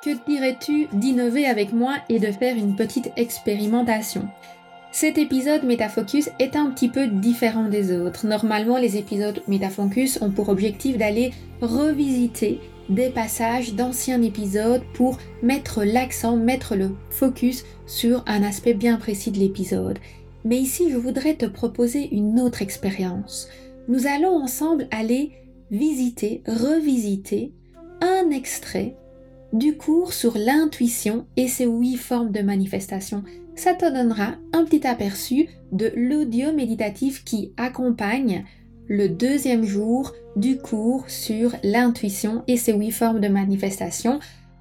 Que dirais-tu d'innover avec moi et de faire une petite expérimentation? Cet épisode Métafocus est un petit peu différent des autres. Normalement, les épisodes Métafocus ont pour objectif d'aller revisiter des passages d'anciens épisodes pour mettre l'accent, mettre le focus sur un aspect bien précis de l'épisode. Mais ici, je voudrais te proposer une autre expérience. Nous allons ensemble aller visiter, revisiter un extrait du cours sur l'intuition et ses huit formes de manifestation. Ça te donnera un petit aperçu de l'audio méditatif qui accompagne le deuxième jour du cours sur l'intuition et ses huit formes de manifestation,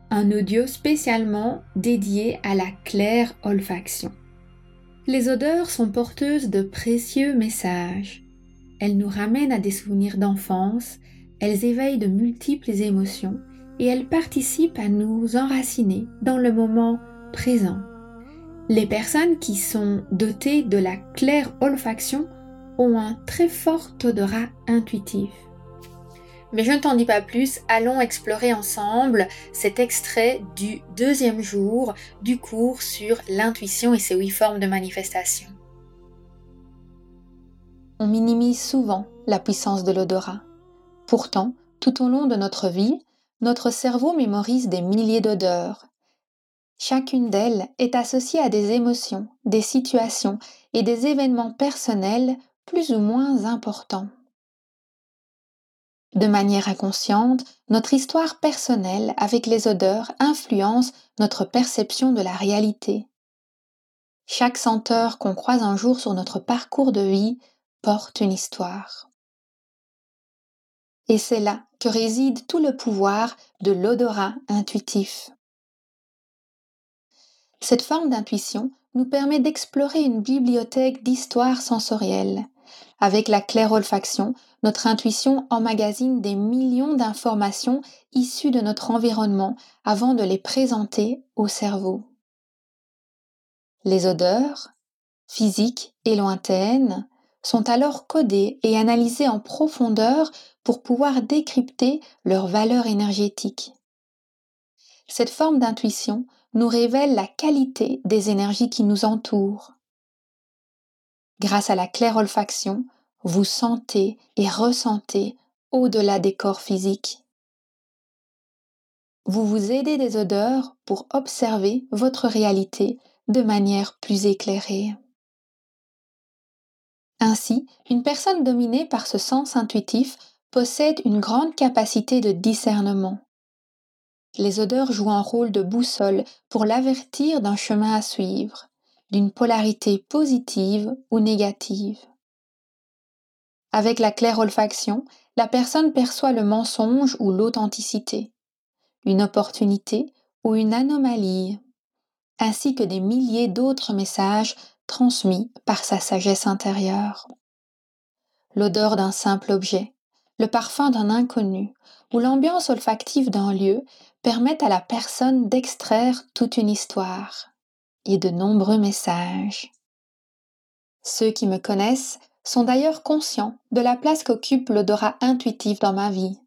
un audio spécialement dédié à la claire olfaction. Les odeurs sont porteuses de précieux messages. Elles nous ramènent à des souvenirs d'enfance, elles éveillent de multiples émotions et elles participent à nous enraciner dans le moment présent. Les personnes qui sont dotées de la claire olfaction ont un très fort odorat intuitif. Mais je ne t'en dis pas plus, allons explorer ensemble cet extrait du deuxième jour du cours sur l'intuition et ses huit formes de manifestation. On minimise souvent la puissance de l'odorat. Pourtant, tout au long de notre vie, notre cerveau mémorise des milliers d'odeurs. Chacune d'elles est associée à des émotions, des situations et des événements personnels plus ou moins importants. De manière inconsciente, notre histoire personnelle avec les odeurs influence notre perception de la réalité. Chaque senteur qu'on croise un jour sur notre parcours de vie porte une histoire. Et c'est là que réside tout le pouvoir de l'odorat intuitif. Cette forme d'intuition nous permet d'explorer une bibliothèque d'histoires sensorielles. Avec la claire olfaction, notre intuition emmagasine des millions d'informations issues de notre environnement avant de les présenter au cerveau. Les odeurs, physiques et lointaines, sont alors codées et analysées en profondeur pour pouvoir décrypter leur valeur énergétique. Cette forme d'intuition nous révèle la qualité des énergies qui nous entourent. Grâce à la claire olfaction, vous sentez et ressentez au-delà des corps physiques. Vous vous aidez des odeurs pour observer votre réalité de manière plus éclairée. Ainsi, une personne dominée par ce sens intuitif possède une grande capacité de discernement. Les odeurs jouent un rôle de boussole pour l'avertir d'un chemin à suivre, d'une polarité positive ou négative. Avec la claire olfaction, la personne perçoit le mensonge ou l'authenticité, une opportunité ou une anomalie, ainsi que des milliers d'autres messages transmis par sa sagesse intérieure. L'odeur d'un simple objet, le parfum d'un inconnu ou l'ambiance olfactive d'un lieu permettent à la personne d'extraire toute une histoire et de nombreux messages. Ceux qui me connaissent sont d'ailleurs conscients de la place qu'occupe l'odorat intuitif dans ma vie.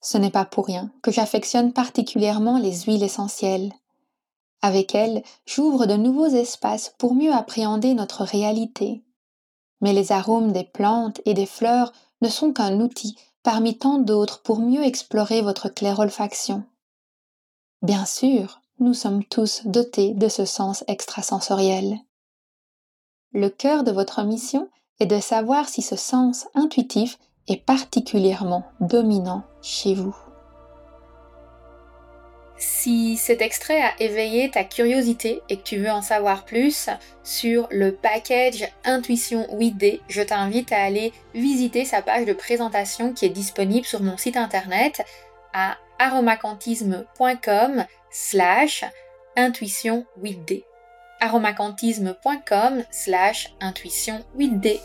Ce n'est pas pour rien que j'affectionne particulièrement les huiles essentielles. Avec elles, j'ouvre de nouveaux espaces pour mieux appréhender notre réalité. Mais les arômes des plantes et des fleurs ne sont qu'un outil parmi tant d'autres pour mieux explorer votre claire olfaction. Bien sûr, nous sommes tous dotés de ce sens extrasensoriel. Le cœur de votre mission est de savoir si ce sens intuitif est particulièrement dominant chez vous. Si cet extrait a éveillé ta curiosité et que tu veux en savoir plus sur le package Intuition 8D, je t'invite à aller visiter sa page de présentation qui est disponible sur mon site internet à aromacantisme.com slash intuition 8D aromacantisme.com slash intuition 8D